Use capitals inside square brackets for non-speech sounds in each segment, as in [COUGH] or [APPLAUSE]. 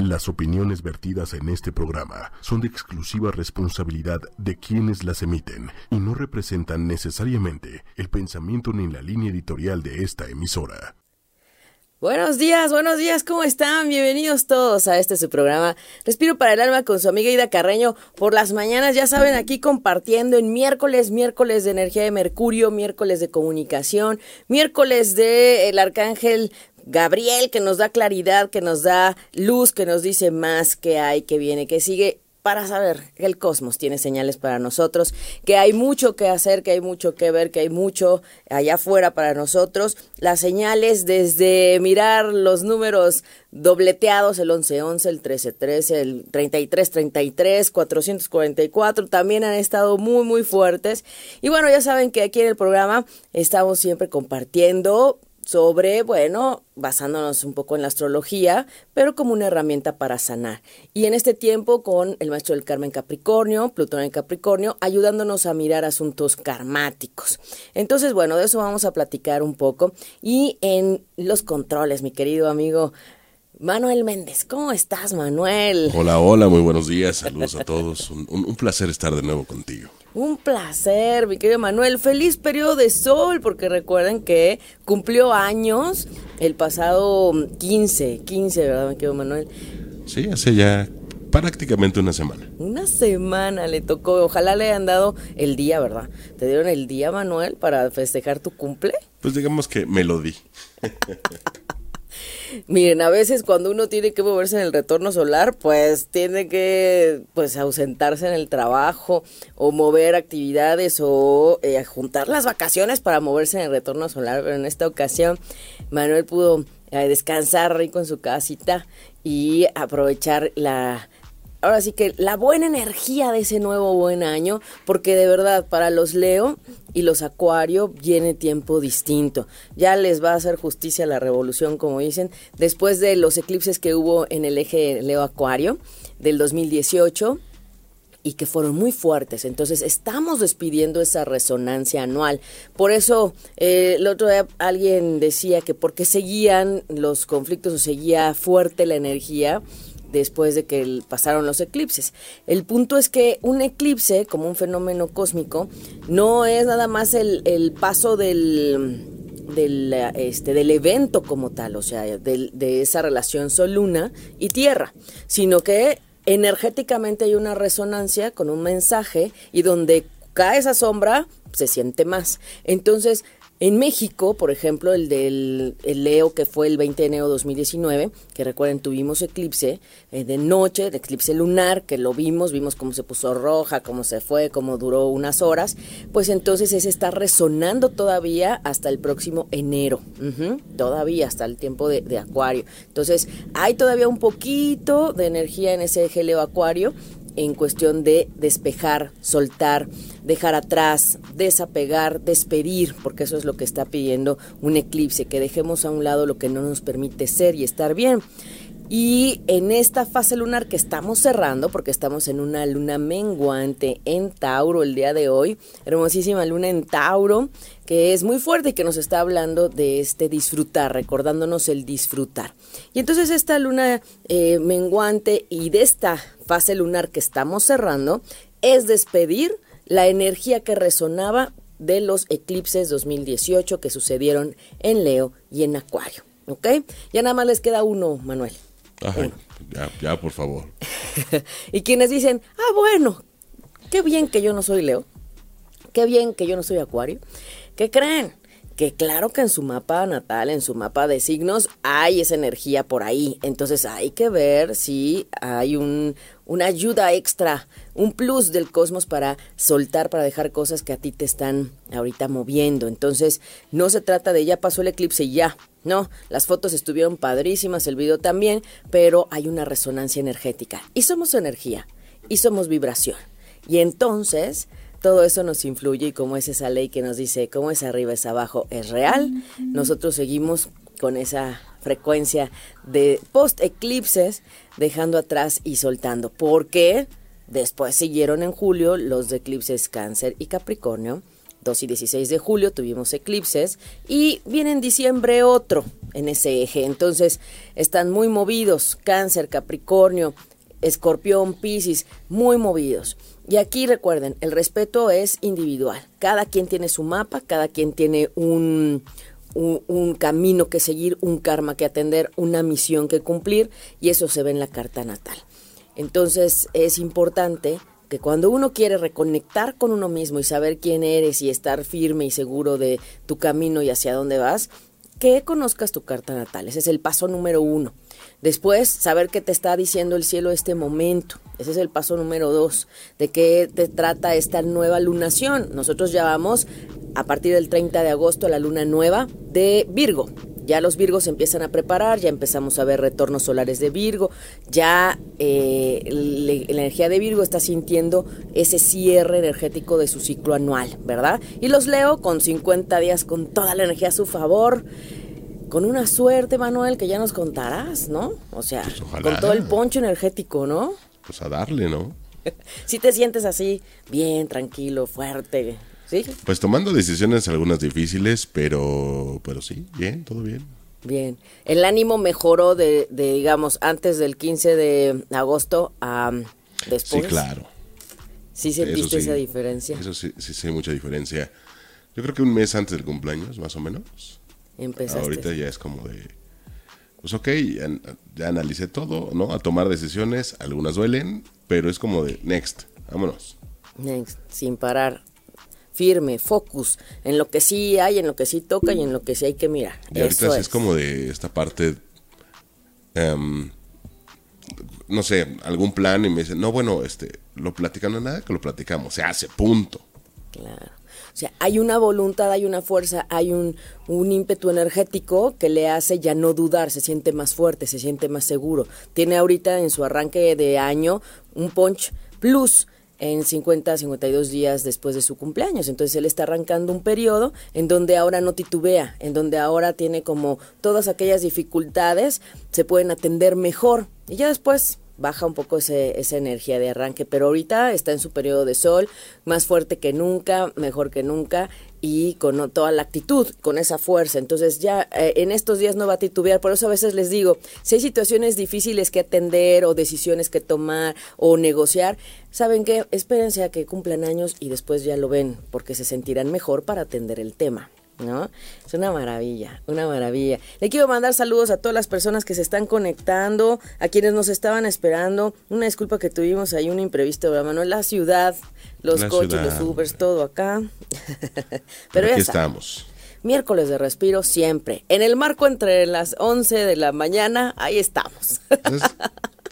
Las opiniones vertidas en este programa son de exclusiva responsabilidad de quienes las emiten y no representan necesariamente el pensamiento ni la línea editorial de esta emisora. Buenos días, buenos días, ¿cómo están? Bienvenidos todos a este su programa Respiro para el Alma con su amiga Ida Carreño por las mañanas, ya saben, aquí compartiendo en miércoles, miércoles de energía de Mercurio, miércoles de comunicación, miércoles de el Arcángel Gabriel que nos da claridad, que nos da luz, que nos dice más que hay, que viene, que sigue para saber que el cosmos tiene señales para nosotros, que hay mucho que hacer, que hay mucho que ver, que hay mucho allá afuera para nosotros. Las señales desde mirar los números dobleteados, el 1111, el 1313, el 3333, 444, también han estado muy, muy fuertes. Y bueno, ya saben que aquí en el programa estamos siempre compartiendo sobre, bueno, basándonos un poco en la astrología, pero como una herramienta para sanar. Y en este tiempo con el maestro del Carmen Capricornio, Plutón en Capricornio, ayudándonos a mirar asuntos karmáticos. Entonces, bueno, de eso vamos a platicar un poco. Y en los controles, mi querido amigo Manuel Méndez, ¿cómo estás, Manuel? Hola, hola, muy buenos días, saludos a todos. un placer estar de nuevo contigo. Un placer, mi querido Manuel. Feliz periodo de sol, porque recuerden que cumplió años el pasado 15, 15, ¿verdad, mi querido Manuel? Sí, hace ya prácticamente una semana. Una semana le tocó. Ojalá le hayan dado el día, ¿verdad? ¿Te dieron el día, Manuel, para festejar tu cumple? Pues digamos que me lo di. [LAUGHS] Miren, a veces cuando uno tiene que moverse en el retorno solar, pues tiene que pues ausentarse en el trabajo o mover actividades o eh, juntar las vacaciones para moverse en el retorno solar. Pero en esta ocasión Manuel pudo eh, descansar rico en su casita y aprovechar la ahora sí que la buena energía de ese nuevo buen año, porque de verdad para los Leo y los Acuario viene tiempo distinto. Ya les va a hacer justicia la revolución, como dicen, después de los eclipses que hubo en el eje Leo Acuario del 2018 y que fueron muy fuertes. Entonces estamos despidiendo esa resonancia anual. Por eso eh, el otro día alguien decía que porque seguían los conflictos o seguía fuerte la energía después de que pasaron los eclipses. El punto es que un eclipse, como un fenómeno cósmico, no es nada más el, paso del, del, este, del evento como tal, o sea, de, esa relación Sol-Luna y Tierra, sino que energéticamente hay una resonancia con un mensaje y donde cae esa sombra se siente más. Entonces, en México, por ejemplo, el del Leo, que fue el 20 de enero de 2019, que recuerden, tuvimos eclipse eh, de noche, de eclipse lunar, que lo vimos, vimos cómo se puso roja, cómo se fue, cómo duró unas horas, pues entonces ese está resonando todavía hasta el próximo enero, todavía hasta el tiempo de, de Acuario. Entonces, hay todavía un poquito de energía en ese eje Leo Acuario, en cuestión de despejar, soltar, dejar atrás, desapegar, despedir, porque eso es lo que está pidiendo un eclipse, que dejemos a un lado lo que no nos permite ser y estar bien. Y en esta fase lunar que estamos cerrando, porque estamos en una luna menguante en Tauro el día de hoy, hermosísima luna en Tauro, que es muy fuerte y que nos está hablando de este disfrutar, recordándonos el disfrutar. Y entonces esta luna eh, menguante y de esta fase lunar que estamos cerrando es despedir la energía que resonaba de los eclipses 2018 que sucedieron en Leo y en Acuario. ¿Ok? Ya nada más les queda uno, Manuel. Ajá, ya, ya, por favor. [LAUGHS] y quienes dicen, ah, bueno, qué bien que yo no soy Leo, qué bien que yo no soy Acuario, ¿qué creen? Que claro que en su mapa natal, en su mapa de signos, hay esa energía por ahí. Entonces hay que ver si hay un, una ayuda extra, un plus del cosmos para soltar, para dejar cosas que a ti te están ahorita moviendo. Entonces no se trata de ya pasó el eclipse y ya, no, las fotos estuvieron padrísimas, el video también, pero hay una resonancia energética. Y somos energía, y somos vibración. Y entonces todo eso nos influye y como es esa ley que nos dice cómo es arriba es abajo es real, nosotros seguimos con esa frecuencia de post eclipses dejando atrás y soltando. Porque después siguieron en julio los eclipses cáncer y capricornio 2 y 16 de julio tuvimos eclipses y viene en diciembre otro, en ese eje. Entonces, están muy movidos, cáncer, capricornio, escorpión, piscis, muy movidos. Y aquí recuerden, el respeto es individual. Cada quien tiene su mapa, cada quien tiene un, un, camino que seguir, un karma que atender, una misión que cumplir, y eso se ve en la carta natal. Entonces es importante que cuando uno quiere reconectar con uno mismo y saber quién eres y estar firme y seguro de tu camino y hacia dónde vas, que conozcas tu carta natal. Ese es el paso número uno. Después, saber qué te está diciendo el cielo este momento. Ese es el paso número dos. De qué te trata esta nueva lunación. Nosotros ya vamos a partir del 30 de agosto a la luna nueva de Virgo. Ya los Virgos empiezan a preparar, ya empezamos a ver retornos solares de Virgo, ya eh, la energía de Virgo está sintiendo ese cierre energético de su ciclo anual, ¿verdad? Y los leo con 50 días con toda la energía a su favor con una suerte, Manuel, que ya nos contarás, ¿no? O sea, pues con todo el poncho energético, ¿no? Pues a darle, ¿no? [LAUGHS] si te sientes así, bien, tranquilo, fuerte, pues tomando decisiones algunas difíciles, pero, pero sí, bien, todo bien. Bien. El ánimo mejoró de, digamos, antes del 15 de agosto a después. Sí, claro. ¿Sí sentiste esa diferencia? Eso sí, sí, sí, mucha diferencia. Yo creo que un mes antes del cumpleaños, más o menos. Empezaste. Ahorita ya es como de, pues ok, ya, ya, analicé todo, ¿no? A tomar decisiones, algunas duelen, pero es como de, next, vámonos. Next, sin parar firme, focus, en lo que sí hay, en lo que sí toca y en lo que sí hay que mirar. Y ahorita es. como de esta parte, em, no sé, algún plan y me dicen, no, bueno, este, lo platicando nada, que lo platicamos, se hace, punto. Claro. Sea, hay una voluntad, hay una fuerza, hay un, un ímpetu energético que le hace ya no dudar, se siente más fuerte, se siente más seguro. Tiene ahorita en su arranque de año un punch plus en 50, 52 días después de su cumpleaños. Entonces él está arrancando un periodo en donde ahora no titubea, en donde ahora tiene como todas aquellas dificultades se pueden atender mejor. Y ya después baja un poco ese, esa energía de arranque, pero ahorita está en su periodo de sol, más fuerte que nunca, mejor que nunca y con toda la actitud, con esa fuerza. Entonces ya eh, en estos días no va a titubear, por eso a veces les digo, si hay situaciones difíciles que atender o decisiones que tomar o negociar, ¿saben qué? Espérense a que cumplan años y después ya lo ven, porque se sentirán mejor para atender el tema. ¿No? Es una maravilla, una maravilla. Le quiero mandar saludos a todas las personas que se están conectando, a quienes nos estaban esperando. Una disculpa que tuvimos ahí un imprevisto, ¿verdad, Manuel? La ciudad, los coches, los Ubers, todo acá. [LAUGHS] Pero aquí estamos. Miércoles de respiro siempre. En el marco entre las 11 de la mañana, ahí estamos.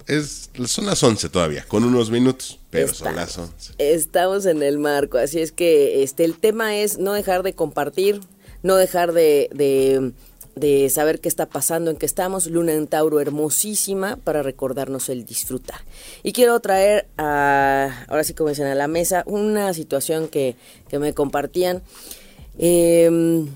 Es, son las 11 todavía, con unos minutos, pero son las 11. Estamos en el marco, así es que este el tema es no dejar de compartir, no dejar de, de, saber qué está pasando, en qué estamos. Luna en Tauro hermosísima para recordarnos el disfrutar. Y quiero traer, a, ahora sí como a la mesa una situación que, que me compartían. Em,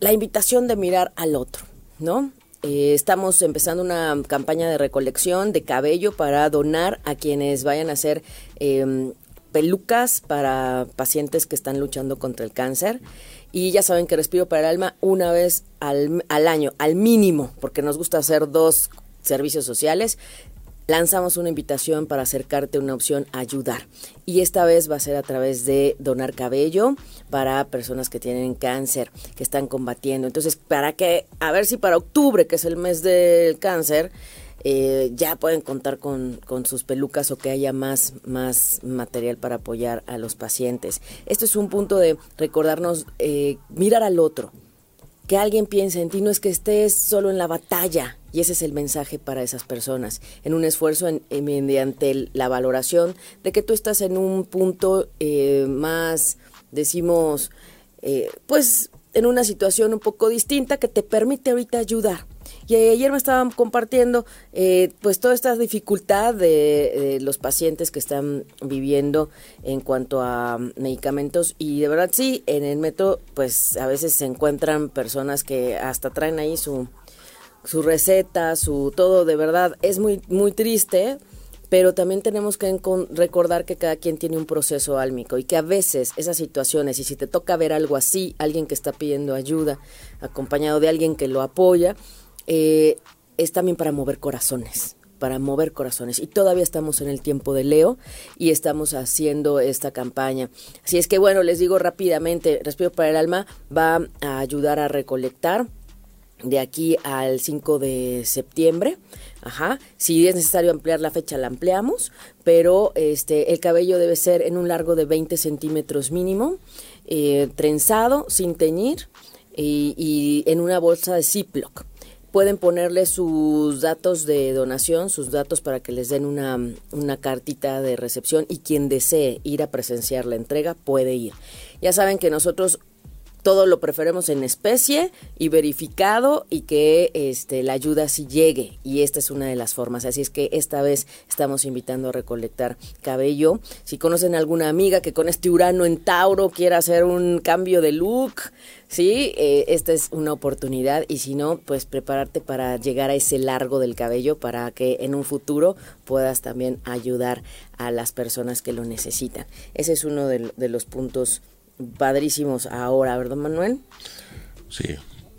la invitación de mirar al otro, ¿no? Eh, estamos empezando una campaña de recolección de cabello para donar a quienes vayan a hacer em, pelucas para pacientes que están luchando contra el cáncer. Y ya saben que Respiro para el Alma una vez al, al año, al mínimo, porque nos gusta hacer dos servicios sociales lanzamos una invitación para acercarte a una opción ayudar. Y esta vez va a ser a través de donar cabello para personas que tienen cáncer, que están combatiendo. Entonces, para que, a ver si para octubre, que es el mes del cáncer, eh, ya pueden contar con, sus pelucas o que haya más, más material para apoyar a los pacientes. Esto es un punto de recordarnos, eh, mirar al otro, que alguien piense en ti, no es que estés solo en la batalla, y ese es el mensaje para esas personas, en un esfuerzo en, mediante la valoración de que tú estás en un punto eh, más, decimos, pues en una situación un poco distinta que te permite ahorita ayudar. Y ayer me estaban compartiendo eh, pues toda esta dificultad de, los pacientes que están viviendo en cuanto a medicamentos. Y de verdad sí, en el metro pues a veces se encuentran personas que hasta traen ahí su, su receta, su todo, de verdad es muy, muy triste pero también tenemos que recordar que cada quien tiene un proceso álmico y que a veces esas situaciones, y si te toca ver algo así, alguien que está pidiendo ayuda, acompañado de alguien que lo apoya, eh, es también para mover corazones para mover corazones. Y todavía estamos en el tiempo de Leo y estamos haciendo esta campaña. Así es que bueno, les digo rápidamente, Respiro para el Alma va a ayudar a recolectar de aquí al 5 de septiembre. Ajá. Si es necesario ampliar la fecha, la ampliamos, pero este, el cabello debe ser en un largo de 20 centímetros mínimo, eh, trenzado, sin teñir y, y en una bolsa de Ziploc pueden ponerle sus datos de donación, sus datos para que les den una, una cartita de recepción y quien desee ir a presenciar la entrega puede ir. Ya saben que nosotros todo lo preferimos en especie y verificado y que este, la ayuda sí llegue. Y esta es una de las formas. Así es que esta vez estamos invitando a recolectar cabello. Si conocen alguna amiga que con este Urano en Tauro quiera hacer un cambio de look, sí, eh, esta es una oportunidad. Y si no, pues prepararte para llegar a ese largo del cabello para que en un futuro puedas también ayudar a las personas que lo necesitan. Ese es uno de, de los puntos padrísimos ahora, ¿verdad, Manuel? Sí,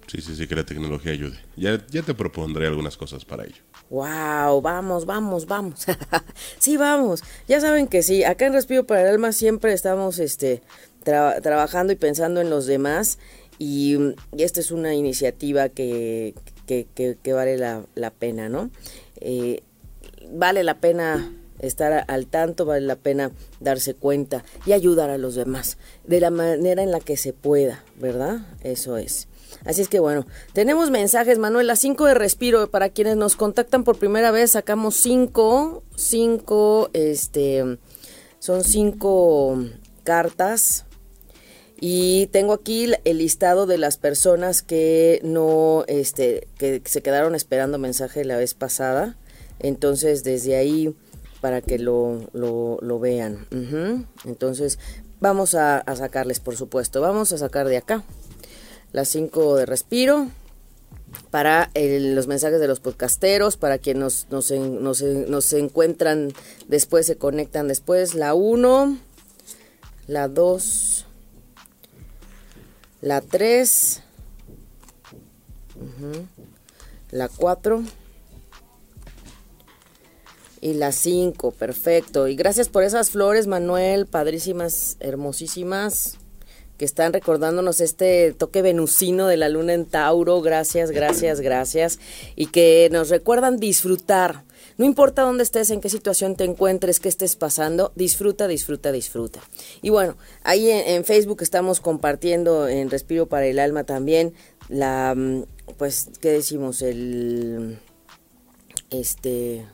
sí, sí, sí, que la tecnología ayude. Ya, ya te propondré algunas cosas para ello. Wow, vamos, vamos, vamos. [LAUGHS] sí, vamos. Ya saben que sí, acá en Respiro para el Alma siempre estamos este, trabajando y pensando en los demás. Y, esta es una iniciativa que, que, que, vale la, la, pena, ¿no? Eh, vale la pena estar al tanto, vale la pena darse cuenta y ayudar a los demás de la manera en la que se pueda, ¿verdad? Eso es. Así es que bueno, tenemos mensajes, Manuel, las 5 de respiro, para quienes nos contactan por primera vez, sacamos 5, 5, este, son 5 cartas y tengo aquí el listado de las personas que no, este, que se quedaron esperando mensaje la vez pasada. Entonces, desde ahí para que lo, lo, vean. Entonces, vamos a, sacarles, por supuesto. Vamos a sacar de acá las 5 de respiro para los mensajes de los podcasteros, para quienes nos, nos, encuentran después, se conectan después. La 1, la 2, la 3, la 4 y las cinco, perfecto. Y gracias por esas flores, Manuel, padrísimas, hermosísimas, que están recordándonos este toque venusino de la luna en Tauro. Gracias, gracias, gracias. Y que nos recuerdan disfrutar. No importa dónde estés, en qué situación te encuentres, qué estés pasando, disfruta, disfruta, disfruta. Y bueno, ahí en, en Facebook estamos compartiendo en Respiro para el Alma también la, mm, pues, ¿qué decimos? El, este,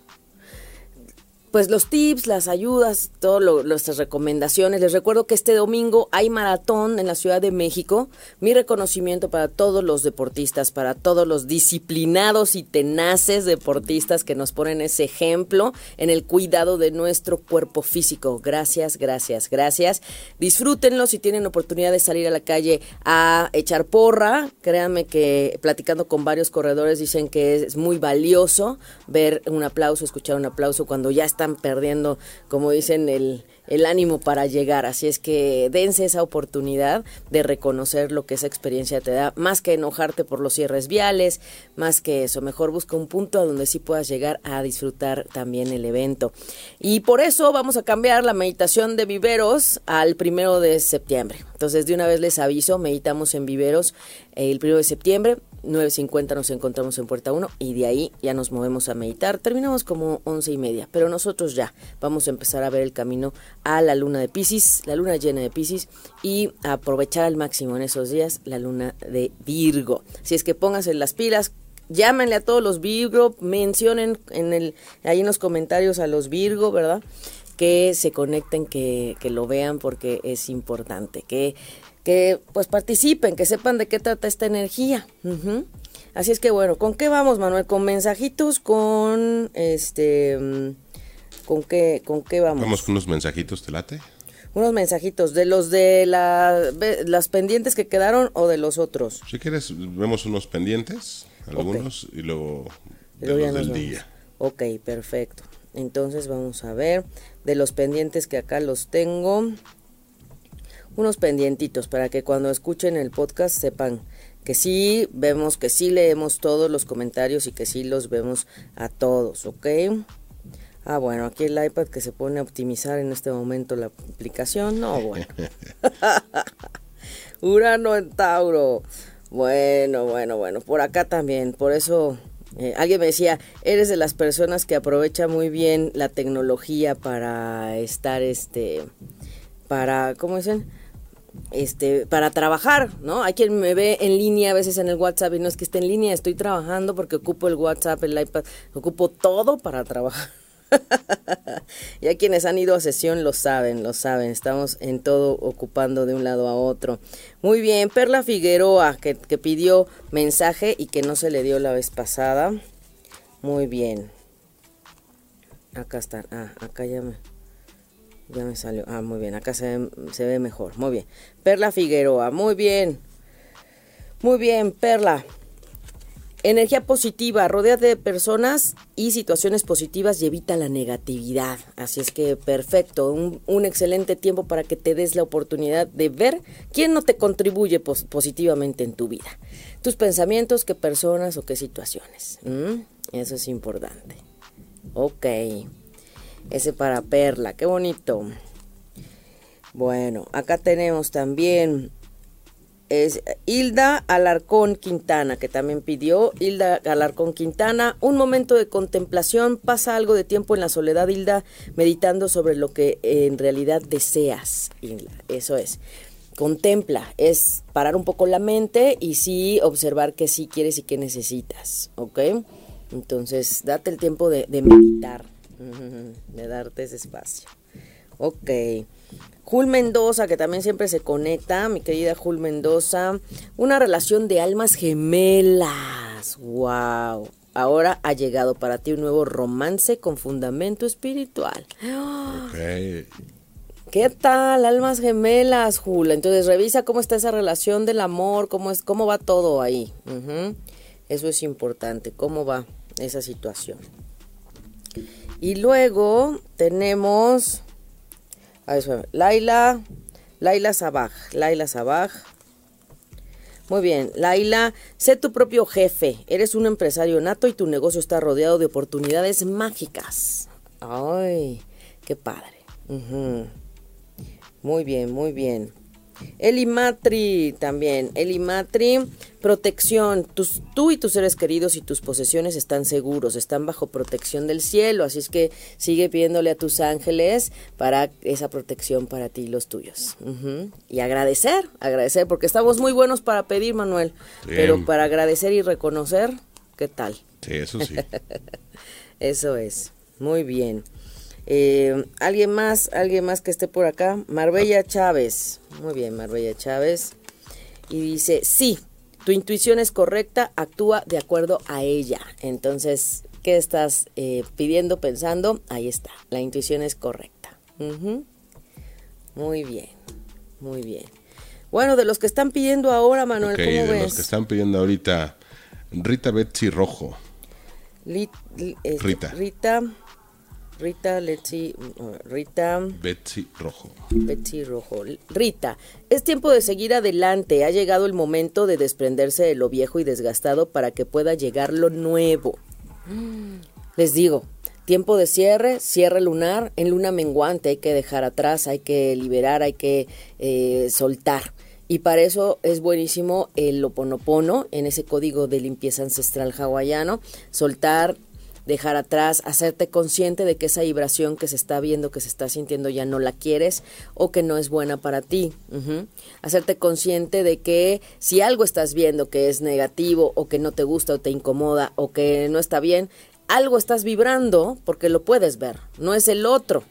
pues los tips, las ayudas, todas nuestras recomendaciones. Les recuerdo que este domingo hay maratón en la Ciudad de México. Mi reconocimiento para todos los deportistas, para todos los disciplinados y tenaces deportistas que nos ponen ese ejemplo en el cuidado de nuestro cuerpo físico. Gracias, gracias, gracias. Disfrútenlo si tienen oportunidad de salir a la calle a echar porra. Créanme que platicando con varios corredores dicen que es muy valioso ver un aplauso, escuchar un aplauso cuando ya está están perdiendo, como dicen, el, el ánimo para llegar. Así es que dense esa oportunidad de reconocer lo que esa experiencia te da, más que enojarte por los cierres viales, más que eso. Mejor busca un punto a donde sí puedas llegar a disfrutar también el evento. Y por eso vamos a cambiar la meditación de viveros al primero de septiembre. Entonces, de una vez les aviso, meditamos en viveros el primero de septiembre 9.50 nos encontramos en Puerta 1 y de ahí ya nos movemos a meditar. Terminamos como once y media, pero nosotros ya vamos a empezar a ver el camino a la luna de Pisces, la luna llena de Pisces y aprovechar al máximo en esos días la luna de Virgo. Si es que pónganse las pilas, llámenle a todos los Virgo, mencionen en el, ahí en los comentarios a los Virgo, ¿verdad? Que se conecten, que, que lo vean porque es importante, que que pues participen, que sepan de qué trata esta energía. Así es que bueno, ¿con qué vamos, Manuel? ¿Con mensajitos? ¿Con este... Mm, ¿Con qué, con qué vamos? Vamos con unos mensajitos, ¿te late? Unos mensajitos, ¿de los de las pendientes que quedaron o de los otros? Si quieres, vemos unos pendientes, algunos, y luego de los del día. Ok, perfecto. Entonces vamos a ver de los pendientes que acá los tengo. Unos pendientitos para que cuando escuchen el podcast sepan que sí vemos, que sí leemos todos los comentarios y que sí los vemos a todos, ¿ok? Ah, bueno, aquí el iPad que se pone a optimizar en este momento la aplicación. No, bueno. [LAUGHS] Urano en Tauro. Bueno, bueno, bueno. Por acá también. Por eso eh, alguien me decía, eres de las personas que aprovecha muy bien la tecnología para estar, este, para, ¿cómo dicen? Este, para trabajar, ¿no? Hay quien me ve en línea a veces en el WhatsApp y no es que esté en línea, estoy trabajando porque ocupo el WhatsApp, el iPad, ocupo todo para trabajar. [LAUGHS] ya quienes han ido a sesión lo saben, lo saben. Estamos en todo ocupando de un lado a otro. Muy bien, Perla Figueroa, que, que pidió mensaje y que no se le dio la vez pasada. Muy bien. Acá está. Ah, acá ya me, ya me salió. Ah, muy bien. Acá se se ve mejor. Muy bien. Perla Figueroa. Muy bien. Muy bien, Perla. Energía positiva, rodéate de personas y situaciones positivas y evita la negatividad. Así es que perfecto, un, excelente tiempo para que te des la oportunidad de ver quién no te contribuye positivamente en tu vida. Tus pensamientos, qué personas o qué situaciones. Eso es importante. Ok, ese para Perla, qué bonito. Bueno, acá tenemos también es Hilda Alarcón Quintana, que también pidió. Hilda Alarcón Quintana, un momento de contemplación, pasa algo de tiempo en la soledad, Hilda, meditando sobre lo que en realidad deseas, Hilda. Eso es. Contempla, es parar un poco la mente y sí observar qué sí quieres y qué necesitas, ¿ok? Entonces, date el tiempo de, de meditar, de darte ese espacio. Ok. Jul Mendoza, que también siempre se conecta, mi querida Jul Mendoza. Una relación de almas gemelas. ¡Wow! Ahora ha llegado para ti un nuevo romance con fundamento espiritual. ¿Qué tal, almas gemelas, Jul? Entonces revisa cómo está esa relación del amor, cómo es, cómo va todo ahí. Eso es importante, cómo va esa situación. Y luego tenemos Laila, Laila Sabaj, Laila Sabaj. Muy bien, Laila, sé tu propio jefe. Eres un empresario nato y tu negocio está rodeado de oportunidades mágicas. Ay, qué padre. Muy bien, muy bien. Elimatri también. Elimatri, protección. Tus, tú y tus seres queridos y tus posesiones están seguros, están bajo protección del cielo. Así es que sigue pidiéndole a tus ángeles para esa protección para ti y los tuyos. Y agradecer, agradecer, porque estamos muy buenos para pedir, Manuel. Pero para agradecer y reconocer, ¿qué tal? Sí, eso sí. [LAUGHS] eso es. Muy bien. Eh, ¿Alguien más? ¿Alguien más que esté por acá? Marbella Chávez. Muy bien, Marbella Chávez. Y dice, sí, tu intuición es correcta, actúa de acuerdo a ella. Entonces, ¿qué estás eh, pidiendo, pensando? Ahí está, la intuición es correcta. Muy bien, muy bien. Bueno, de los que están pidiendo ahora, Manuel, ¿cómo de los que están pidiendo ahorita, Rita Betsy Rojo. Este, Rita. Rita. Rita Letzi, Rita. Betsy Rojo. Betsy Rojo. Rita, es tiempo de seguir adelante. Ha llegado el momento de desprenderse de lo viejo y desgastado para que pueda llegar lo nuevo. Les digo, tiempo de cierre, cierre lunar, en luna menguante hay que dejar atrás, hay que liberar, hay que eh, soltar. Y para eso es buenísimo el oponopono, en ese código de limpieza ancestral hawaiano, soltar, dejar atrás, hacerte consciente de que esa vibración que se está viendo, que se está sintiendo ya no la quieres o que no es buena para ti. Hacerte consciente de que si algo estás viendo que es negativo o que no te gusta o te incomoda o que no está bien, algo estás vibrando porque lo puedes ver, no es el otro.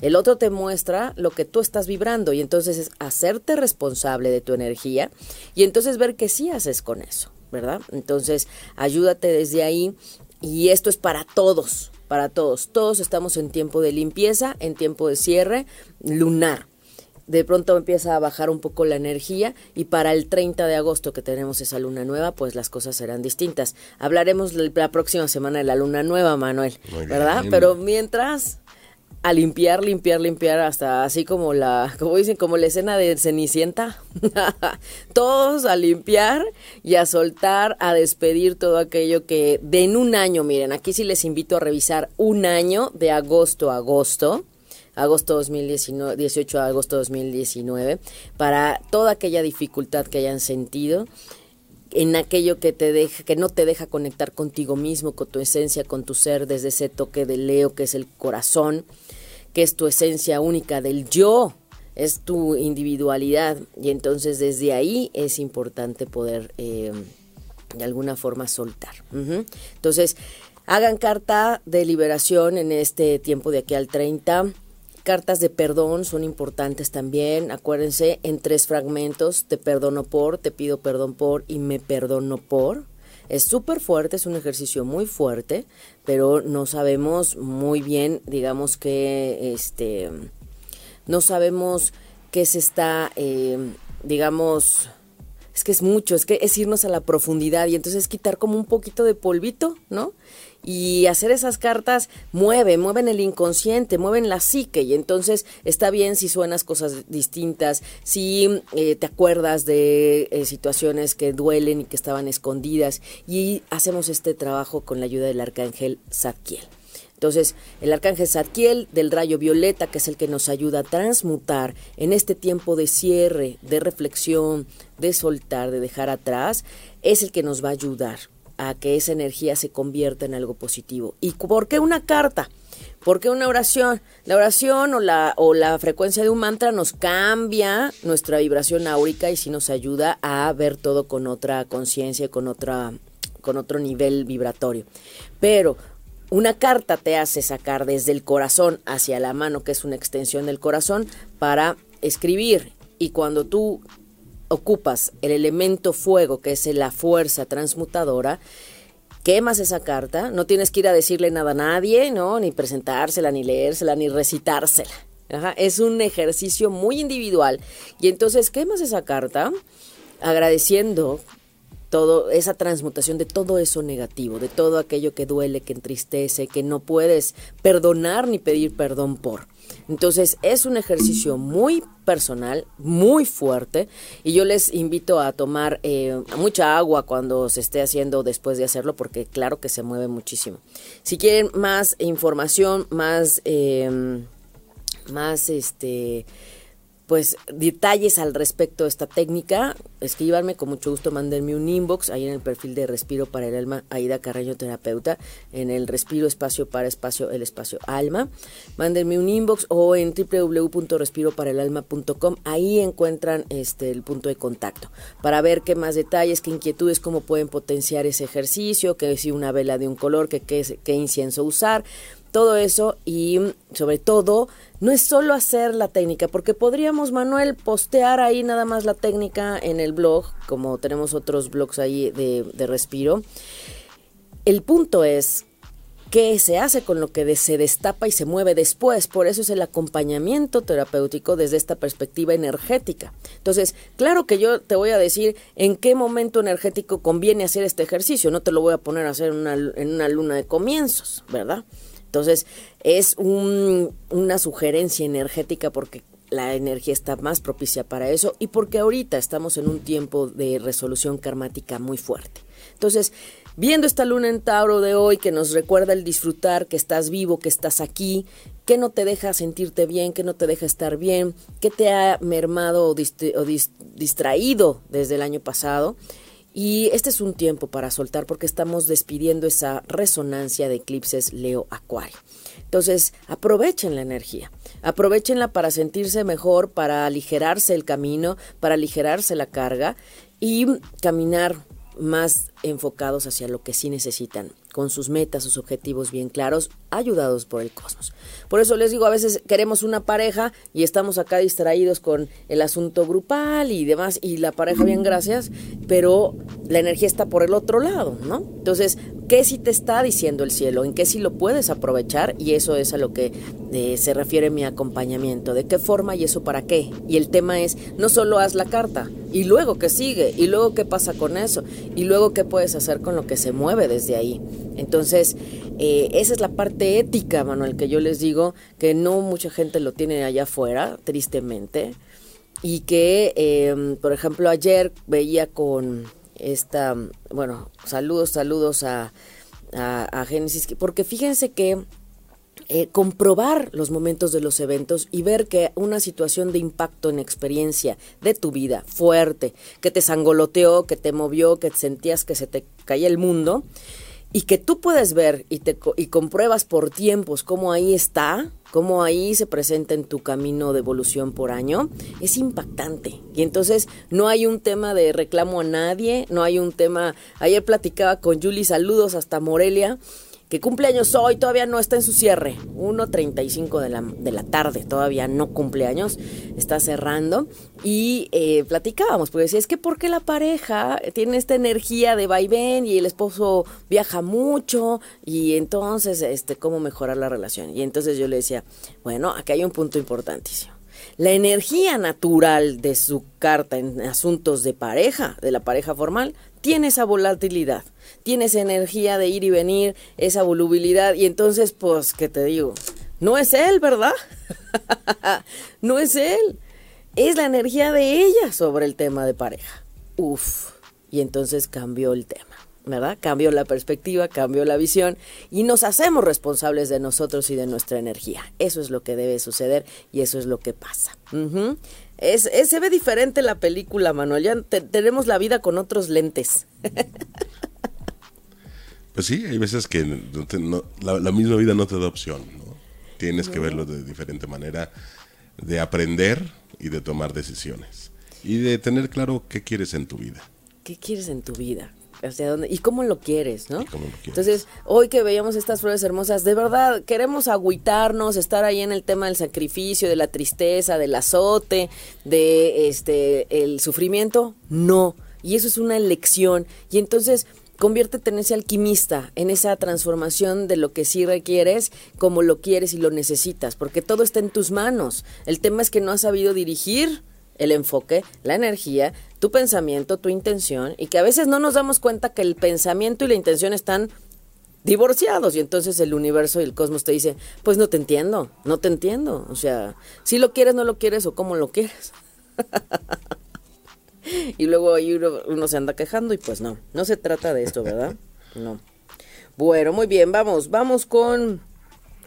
El otro te muestra lo que tú estás vibrando y entonces es hacerte responsable de tu energía y entonces ver qué sí haces con eso. ¿verdad? Entonces, ayúdate desde ahí y esto es para todos, para todos. Todos estamos en tiempo de limpieza, en tiempo de cierre lunar. de pronto empieza a bajar un poco la energía y para el 30 de agosto que tenemos esa luna nueva, pues las cosas serán distintas. Hablaremos la próxima semana de la luna nueva, Manuel, ¿verdad? Pero mientras a limpiar, limpiar, limpiar, hasta así como la, como dicen, como la escena de Cenicienta. [LAUGHS] Todos a limpiar y a soltar, a despedir todo aquello que de en un año, miren, aquí sí les invito a revisar un año de agosto a agosto agosto 2019, 18 de agosto 2019, para toda aquella dificultad que hayan sentido en aquello que te deja, que no te deja conectar contigo mismo, con tu esencia, con tu ser, desde ese toque de Leo que es el corazón, que es tu esencia única del yo, es tu individualidad. Y entonces desde ahí es importante poder eh, de alguna forma soltar. Entonces, hagan carta de liberación en este tiempo de aquí al 30 Cartas de perdón son importantes también. Acuérdense, en tres fragmentos, te perdono por, te pido perdón por y me perdono por. Es súper fuerte, es un ejercicio muy fuerte, pero no sabemos muy bien, digamos que, este, no sabemos qué se está, eh, digamos, es que es mucho, es que es irnos a la profundidad y entonces quitar como un poquito de polvito, ¿no? Y hacer esas cartas mueve, mueven el inconsciente, mueven la psique y entonces está bien si suenas cosas distintas, si eh, te acuerdas de eh, situaciones que duelen y que estaban escondidas y hacemos este trabajo con la ayuda del arcángel Zadkiel. Entonces, el arcángel Zadkiel del rayo violeta, que es el que nos ayuda a transmutar en este tiempo de cierre, de reflexión, de soltar, de dejar atrás, es el que nos va a ayudar a que esa energía se convierta en algo positivo. ¿Y por qué una carta? ¿Por qué una oración? La oración o la, o la frecuencia de un mantra nos cambia nuestra vibración áurica y sí nos ayuda a ver todo con otra conciencia, con, con otro nivel vibratorio. Pero una carta te hace sacar desde el corazón hacia la mano, que es una extensión del corazón, para escribir. Y cuando tú ocupas el elemento fuego, que es la fuerza transmutadora, quemas esa carta, no tienes que ir a decirle nada a nadie, ¿no? Ni presentársela, ni leérsela, ni recitársela. Es un ejercicio muy individual. Y entonces quemas esa carta agradeciendo todo esa transmutación de todo eso negativo, de todo aquello que duele, que entristece, que no puedes perdonar ni pedir perdón por. Entonces es un ejercicio muy personal, muy fuerte, y yo les invito a tomar eh, mucha agua cuando se esté haciendo después de hacerlo, porque claro que se mueve muchísimo. Si quieren más información, más, eh, más este pues detalles al respecto de esta técnica, escríbanme con mucho gusto, mándenme un inbox ahí en el perfil de Respiro para el Alma, Aida Carreño Terapeuta, en el Respiro Espacio para Espacio, el Espacio Alma. Mándenme un inbox o en www.respiroparaelalma.com, ahí encuentran este el punto de contacto para ver qué más detalles, qué inquietudes, cómo pueden potenciar ese ejercicio, que si una vela de un color, qué, qué incienso usar todo eso y sobre todo no es solo hacer la técnica, porque podríamos, Manuel, postear ahí nada más la técnica en el blog, como tenemos otros blogs ahí de, respiro. El punto es qué se hace con lo que se destapa y se mueve después. Por eso es el acompañamiento terapéutico desde esta perspectiva energética. Entonces, claro que yo te voy a decir en qué momento energético conviene hacer este ejercicio. No te lo voy a poner a hacer en una luna de comienzos, ¿verdad? Entonces, es una sugerencia energética porque la energía está más propicia para eso y porque ahorita estamos en un tiempo de resolución karmática muy fuerte. Entonces, viendo esta luna en Tauro de hoy que nos recuerda el disfrutar, que estás vivo, que estás aquí, que no te deja sentirte bien, que no te deja estar bien, que te ha mermado o, distraído desde el año pasado, y este es un tiempo para soltar porque estamos despidiendo esa resonancia de eclipses Leo Acuario. Entonces, aprovechen la energía, aprovechenla para sentirse mejor, para aligerarse el camino, para aligerarse la carga y caminar más enfocados hacia lo que sí necesitan, con sus metas, sus objetivos bien claros, ayudados por el cosmos. Por eso les digo, a veces queremos una pareja y estamos acá distraídos con el asunto grupal y demás, y la pareja bien gracias, pero la energía está por el otro lado, ¿no? Entonces, qué sí te está diciendo el cielo, en qué sí lo puedes aprovechar y eso es a lo que eh, se refiere mi acompañamiento, de qué forma y eso para qué. Y el tema es, no solo haz la carta y luego qué sigue y luego qué pasa con eso y luego qué puedes hacer con lo que se mueve desde ahí. Entonces, eh, esa es la parte ética, Manuel, que yo les digo que no mucha gente lo tiene allá afuera, tristemente. Y que, em, por ejemplo, ayer veía con esta, bueno, saludos, saludos a, a, Génesis, porque fíjense que eh, comprobar los momentos de los eventos y ver que una situación de impacto en experiencia de tu vida fuerte, que te sangoloteó, que te movió, que sentías que se te caía el mundo, y que tú puedes ver y, te, y compruebas por tiempos cómo ahí está, cómo ahí se presenta en tu camino de evolución por año, es impactante. Y entonces no hay un tema de reclamo a nadie, no hay un tema... Ayer platicaba con Julie, saludos hasta Morelia, que cumpleaños hoy, todavía no está en su cierre, 1.35 de la, de la tarde, todavía no cumpleaños, está cerrando. Y eh, platicábamos, porque decía, es que porque la pareja tiene esta energía de vaivén y el esposo viaja mucho y entonces, este, ¿cómo mejorar la relación? Y entonces yo le decía, bueno, aquí hay un punto importantísimo. La energía natural de su carta en asuntos de pareja, de la pareja formal, tiene esa volatilidad, tiene esa energía de ir y venir, esa volubilidad, y entonces, pues, ¿qué te digo? No es él, ¿verdad? [LAUGHS] no es él, es la energía de ella sobre el tema de pareja. Uf, y entonces cambió el tema. ¿verdad? Cambió la perspectiva, cambió la visión y nos hacemos responsables de nosotros y de nuestra energía. Eso es lo que debe suceder y eso es lo que pasa es, se ve diferente la película, Manuel. Ya tenemos la vida con otros lentes. [LAUGHS] Pues sí, hay veces que la, misma vida no te da opción. ¿no? Tienes que verlo de diferente manera, de aprender y de tomar decisiones. Y de tener claro qué quieres en tu vida. ¿Qué quieres en tu vida? hacia dónde y cómo lo quieres, ¿no? Entonces, hoy que veíamos estas flores hermosas, de verdad queremos agüitarnos, estar ahí en el tema del sacrificio, de la tristeza, del azote, de este el sufrimiento, no. Y eso es una elección. Y entonces, conviértete en ese alquimista, en esa transformación de lo que sí requieres, como lo quieres y lo necesitas, porque todo está en tus manos. El tema es que no has sabido dirigir el enfoque, la energía, tu pensamiento, tu intención, y que a veces no nos damos cuenta que el pensamiento y la intención están divorciados y entonces el universo y el cosmos te dice, pues no te entiendo, no te entiendo, o sea, si lo quieres, no lo quieres o cómo lo quieres. [LAUGHS] [LAUGHS] y luego ahí uno, uno, se anda quejando y pues no, no se trata de esto, ¿verdad? [LAUGHS] No. Bueno, muy bien, vamos, vamos con,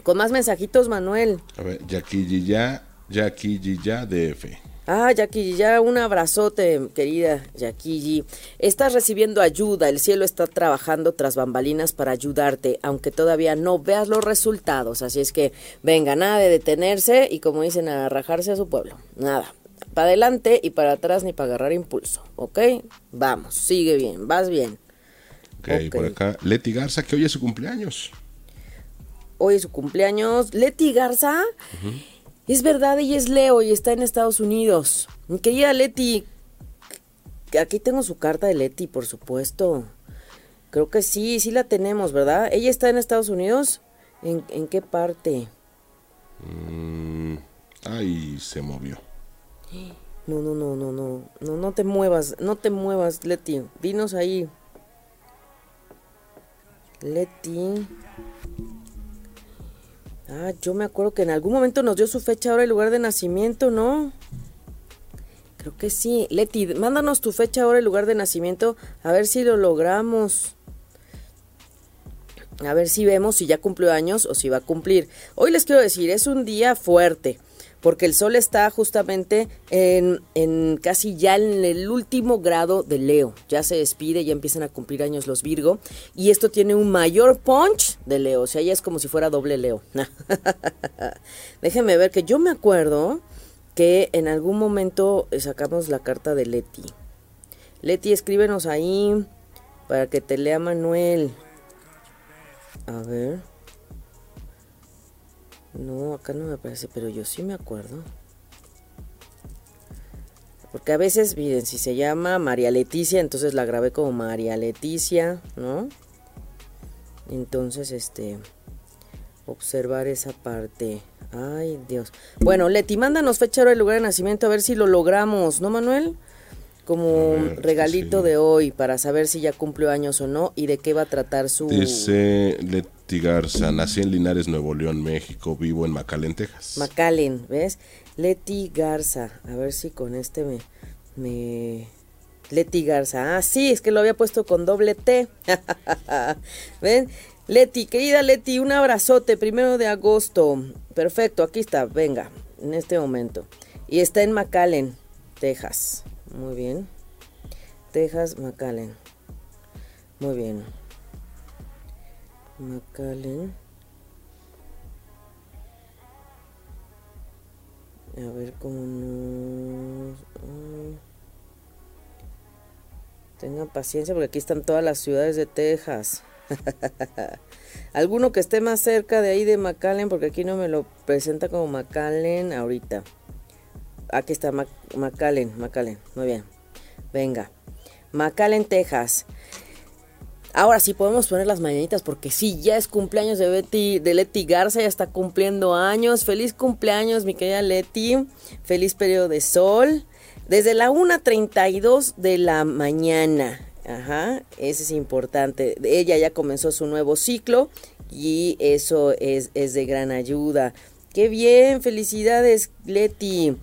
con más mensajitos, Manuel. A ver, Jackie ya, Jackie ya DF. Ah, Jackie, ya un abrazote, querida Jackie. Estás recibiendo ayuda, el cielo está trabajando tras bambalinas para ayudarte, aunque todavía no veas los resultados. Así es que venga, nada de detenerse y como dicen, a rajarse a su pueblo. Nada, para adelante y para atrás ni para agarrar impulso, ¿ok? Vamos, sigue bien, vas bien. Ok, por acá, Leti Garza, que hoy es su cumpleaños. Hoy es su cumpleaños. Leti Garza. Es verdad, ella es Leo y está en Estados Unidos. Mi querida Leti, aquí tengo su carta de Leti, por supuesto. Creo que sí, sí la tenemos, ¿verdad? ¿Ella está en Estados Unidos? ¿En, qué parte? Mm, ahí se movió. No, no, no, no, no. No, no te muevas, no te muevas, Leti. Dinos ahí. Leti. Ah, yo me acuerdo que en algún momento nos dio su fecha, ahora y lugar de nacimiento, ¿no? Creo que sí. Leti, mándanos tu fecha, ahora y lugar de nacimiento, a ver si lo logramos. A ver si vemos si ya cumplió años o si va a cumplir. Hoy les quiero decir, es un día fuerte porque el Sol está justamente en, casi ya en el último grado de Leo. Ya se despide, ya empiezan a cumplir años los Virgo. Y esto tiene un mayor punch de Leo. O sea, ya es como si fuera doble Leo. [LAUGHS] Déjenme ver que yo me acuerdo que en algún momento sacamos la carta de Leti. Leti, escríbenos ahí para que te lea Manuel. A ver. No, acá no me aparece, pero yo sí me acuerdo. Porque a veces, miren, si se llama María Leticia, entonces la grabé como María Leticia, ¿no? Entonces, este, observar esa parte. Ay, Dios. Bueno, Leti, mándanos fecha, hora y lugar de nacimiento a ver si lo logramos, ¿no, Manuel? Como regalito de hoy para saber si ya cumplió años o no y de qué va a tratar su... Dice Leti Garza, nací en Linares, Nuevo León, México, vivo en McAllen, Texas. McAllen, ¿ves? Leti Garza, a ver si con este me... me... Leti Garza, ah, sí, es que lo había puesto con doble T. [LAUGHS] ¿Ven? Leti, querida Leti, un abrazote, primero de agosto. Perfecto, aquí está, venga, en este momento. Y está en McAllen, Texas. Muy bien. Texas, McAllen. Muy bien. McAllen. A ver cómo. Tengan paciencia porque aquí están todas las ciudades de Texas. [LAUGHS] Alguno que esté más cerca de ahí de McAllen, porque aquí no me lo presenta como McAllen ahorita. Aquí está McAllen, McAllen, muy bien. Venga. McAllen, Texas. Ahora sí podemos poner las mañanitas porque sí, ya es cumpleaños de Betty, de Leti Garza, ya está cumpliendo años. Feliz cumpleaños, mi querida Leti. Feliz periodo de sol. Desde la 1.32 de la mañana. Ajá, eso es importante. Ella ya comenzó su nuevo ciclo y eso es, es de gran ayuda. Qué bien, felicidades, Leti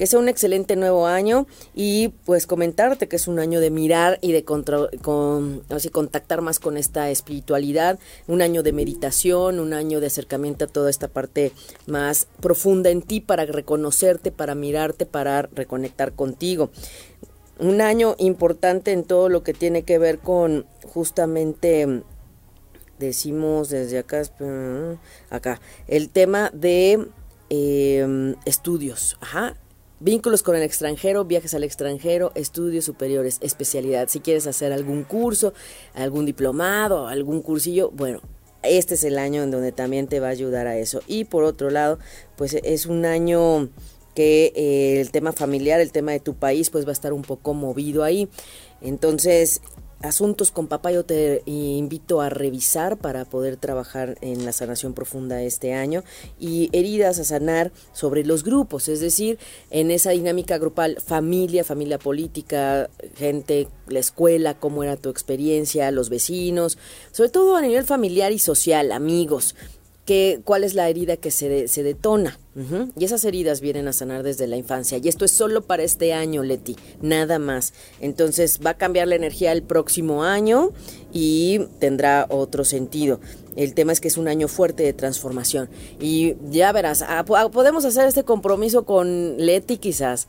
que sea un excelente nuevo año y pues comentarte que es un año de mirar y de con, así, contactar más con esta espiritualidad, un año de meditación, un año de acercamiento a toda esta parte más profunda en ti para reconocerte, para mirarte, para reconectar contigo. Un año importante en todo lo que tiene que ver con justamente decimos desde acá acá el tema de em, estudios. Ajá Vínculos con el extranjero, viajes al extranjero, estudios superiores, especialidad. Si quieres hacer algún curso, algún diplomado, algún cursillo, bueno, este es el año en donde también te va a ayudar a eso. Y por otro lado, pues es un año que eh, el tema familiar, el tema de tu país, pues va a estar un poco movido ahí. Entonces, asuntos con papá yo te invito a revisar para poder trabajar en la sanación profunda este año y heridas a sanar sobre los grupos, es decir, en esa dinámica grupal, familia, familia política, gente, la escuela, cómo era tu experiencia, los vecinos, sobre todo a nivel familiar y social, amigos, cuál es la herida que se, se detona. Y esas heridas vienen a sanar desde la infancia. Y esto es solo para este año, Leti, nada más. Entonces va a cambiar la energía el próximo año y tendrá otro sentido. El tema es que es un año fuerte de transformación. Y ya verás, ah, ah, podemos hacer este compromiso con Leti quizás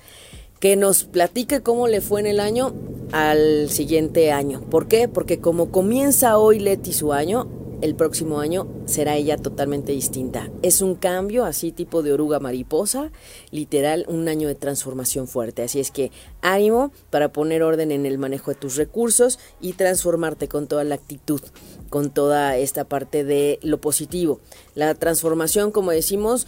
que nos platique cómo le fue en el año al siguiente año. ¿Por qué? Porque como comienza hoy Leti su año, el próximo año será ella totalmente distinta. Es un cambio así tipo de oruga mariposa, literal un año de transformación fuerte. Así es que ánimo para poner orden en el manejo de tus recursos y transformarte con toda la actitud, con toda esta parte de lo positivo. La transformación, como decimos,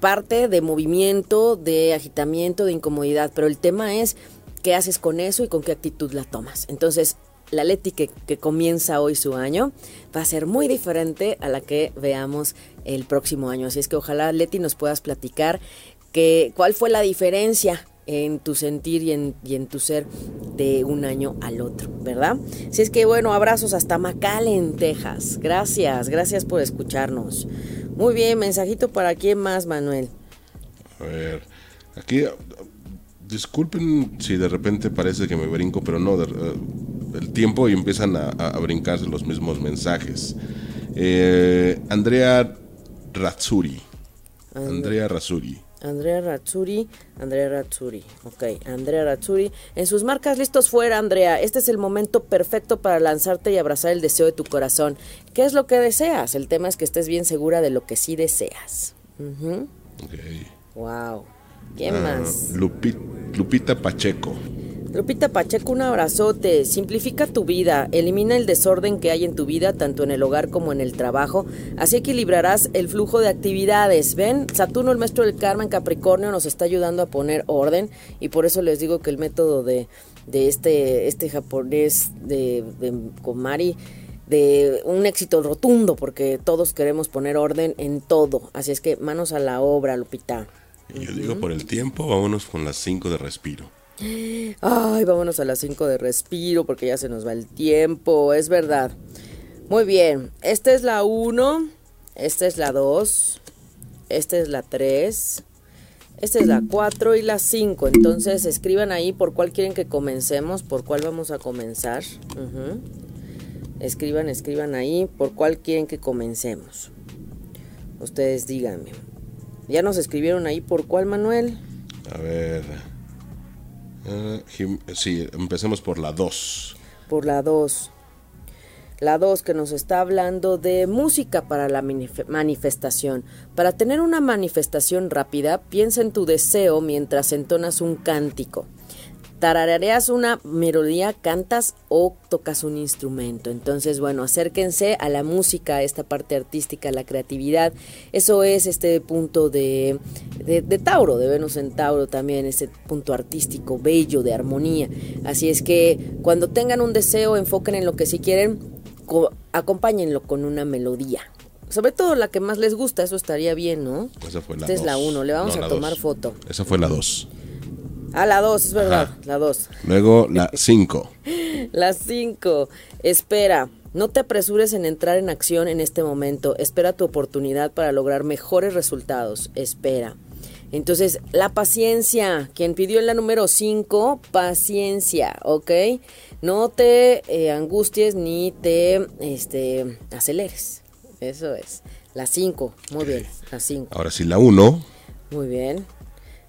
parte de movimiento, de agitamiento, de incomodidad, pero el tema es qué haces con eso y con qué actitud la tomas. Entonces, la Leti que, comienza hoy su año va a ser muy diferente a la que veamos el próximo año. Así es que ojalá Leti nos puedas platicar que, cuál fue la diferencia en tu sentir y en, y en tu ser de un año al otro, ¿verdad? Así es que bueno, abrazos hasta McAllen, Texas. Gracias, gracias por escucharnos. Muy bien, mensajito para quién más, Manuel. A ver, aquí disculpen si de repente parece que me brinco, pero no, eh, el tiempo y empiezan a, brincarse los mismos mensajes. Eh, Andrea Razzuri. Andrea Razzuri. Andrea Razzuri, Andrea Razzuri, ok, Andrea Razzuri. En sus marcas listos fuera, Andrea. Este es el momento perfecto para lanzarte y abrazar el deseo de tu corazón. ¿Qué es lo que deseas? El tema es que estés bien segura de lo que sí deseas. Wow. ¿Quién ah, más? Lupita Pacheco. Lupita Pacheco, un abrazote. Simplifica tu vida, elimina el desorden que hay en tu vida, tanto en el hogar como en el trabajo. Así equilibrarás el flujo de actividades. Ven, Saturno, el maestro del karma en Capricornio, nos está ayudando a poner orden y por eso les digo que el método de, de este, este japonés de, de Komari de un éxito rotundo, porque todos queremos poner orden en todo. Así es que manos a la obra, Lupita. Yo digo por el tiempo, vámonos con las 5 de respiro. Ay, vámonos a las 5 de respiro porque ya se nos va el tiempo, es verdad. Muy bien, esta es la 1, esta es la 2, esta es la 3, esta es la 4 y la 5. Entonces escriban ahí por cuál quieren que comencemos, por cuál vamos a comenzar. Escriban, escriban ahí por cuál quieren que comencemos. Ustedes díganme. ¿Ya nos escribieron ahí por cuál, Manuel? A ver. Eh, sí, empecemos por la 2. Por la 2. La 2 que nos está hablando de música para la manifestación. Para tener una manifestación rápida, piensa en tu deseo mientras entonas un cántico tarareas una melodía, cantas o tocas un instrumento. Entonces, bueno, acérquense a la música, a esta parte artística, a la creatividad. Eso es este punto de, de, Tauro, de Venus en Tauro también, ese punto artístico, bello, de armonía. Así es que cuando tengan un deseo, enfoquen en lo que si quieren, acompáñenlo con una melodía. Sobre todo la que más les gusta, eso estaría bien, ¿no? Esa fue la Esta es la 1, le vamos a tomar foto. Esa fue la 2. Ah, la 2, es verdad, la 2. Luego la [LAUGHS] 5. la 5. Espera, no te apresures en entrar en acción en este momento. Espera tu oportunidad para lograr mejores resultados. Espera. Entonces, la paciencia. Quien pidió en la número 5, paciencia, ¿ok? No te eh, angusties ni te este, aceleres. Eso es. La 5, muy bien, la 5. Ahora sí, la 1. Muy bien.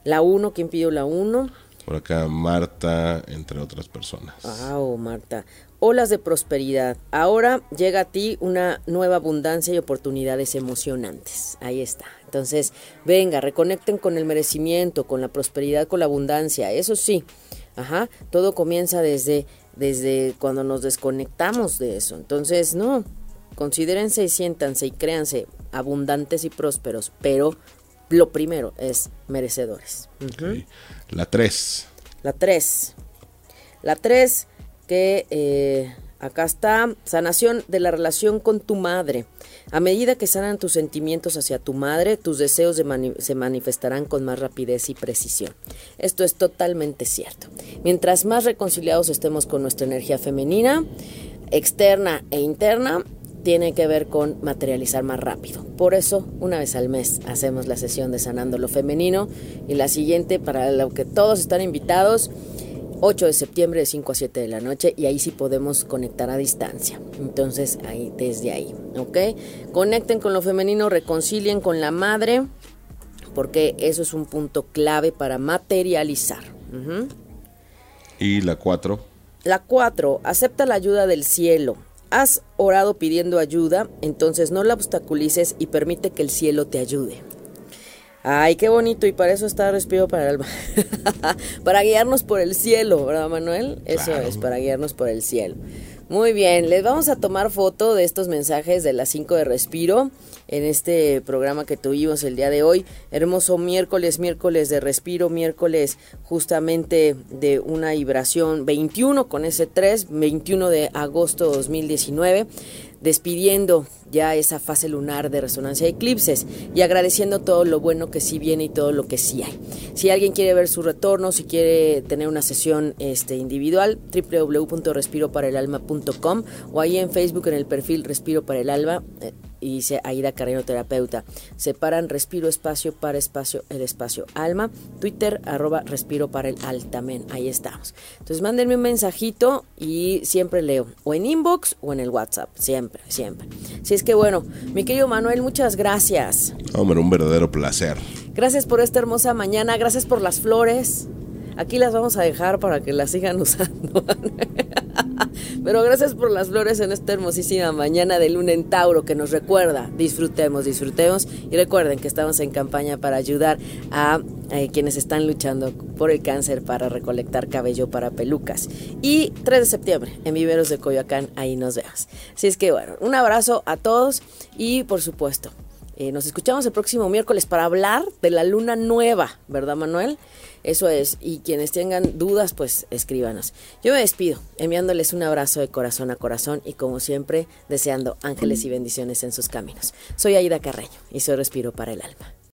La 1, ¿quién pidió la 1? Por acá Marta, entre otras personas. Ah, oh, Marta. Olas de prosperidad. Ahora llega a ti una nueva abundancia y oportunidades emocionantes. Ahí está. Entonces, venga, reconecten con el merecimiento, con la prosperidad, con la abundancia. Eso sí. Ajá. Todo comienza desde, desde cuando nos desconectamos de eso. Entonces, no. Considérense y siéntanse y créanse abundantes y prósperos, pero lo primero es merecedores. La 3. La 3. La 3 que eh, acá está, sanación de la relación con tu madre. A medida que sanan tus sentimientos hacia tu madre, tus deseos se manifestarán con más rapidez y precisión. Esto es totalmente cierto. Mientras más reconciliados estemos con nuestra energía femenina, externa e interna, tiene que ver con materializar más rápido. Por eso, una vez al mes hacemos la sesión de Sanando lo Femenino y la siguiente, para lo que todos están invitados, 8 de septiembre de 5 a 7 de la noche y ahí sí podemos conectar a distancia. Entonces, ahí, desde ahí, ¿ok? Conecten con lo femenino, reconcilien con la madre, porque eso es un punto clave para materializar. Y la 4. La 4, acepta la ayuda del cielo Has orado pidiendo ayuda, entonces no la obstaculices y permite que el cielo te ayude. Ay, qué bonito, y para eso está Respiro para el alma. [LAUGHS] para guiarnos por el cielo, ¿verdad, Manuel? Eso es, para guiarnos por el cielo. Muy bien, les vamos a tomar foto de estos mensajes de las 5 de Respiro en este programa que tuvimos el día de hoy. Hermoso miércoles, miércoles de respiro, miércoles justamente de una vibración 21 con ese 3, 21 de agosto 2019 despidiendo ya esa fase lunar de resonancia de eclipses y agradeciendo todo lo bueno que sí viene y todo lo que sí hay. Si alguien quiere ver su retorno, si quiere tener una sesión este, individual, www.respiroparaelalma.com o ahí en Facebook en el perfil Respiro para el Alma. Eh, y dice Aida Carrero Terapeuta. Separan respiro espacio para espacio el espacio alma. Twitter arroba respiro para el altamen. Ahí estamos. Entonces mándenme un mensajito y siempre leo. O en inbox o en el WhatsApp. Siempre, siempre. Si es que bueno, mi querido Manuel, muchas gracias. Hombre, un verdadero placer. Gracias por esta hermosa mañana. Gracias por las flores. Aquí las vamos a dejar para que las sigan [LAUGHS] usando. Pero gracias por las flores en esta hermosísima mañana de luna en Tauro que nos recuerda, disfrutemos, disfrutemos y recuerden que estamos en campaña para ayudar a, quienes están luchando por el cáncer para recolectar cabello para pelucas. Y 3 de septiembre en Viveros de Coyoacán, ahí nos vemos. Así es que bueno, un abrazo a todos y por supuesto Eh, nos escuchamos el próximo miércoles para hablar de la luna nueva, ¿verdad, Manuel? Eso es. Y quienes tengan dudas, pues escríbanos. Yo me despido, enviándoles un abrazo de corazón a corazón y como siempre, deseando ángeles y bendiciones en sus caminos. Soy Aida Carreño y soy Respiro para el Alma.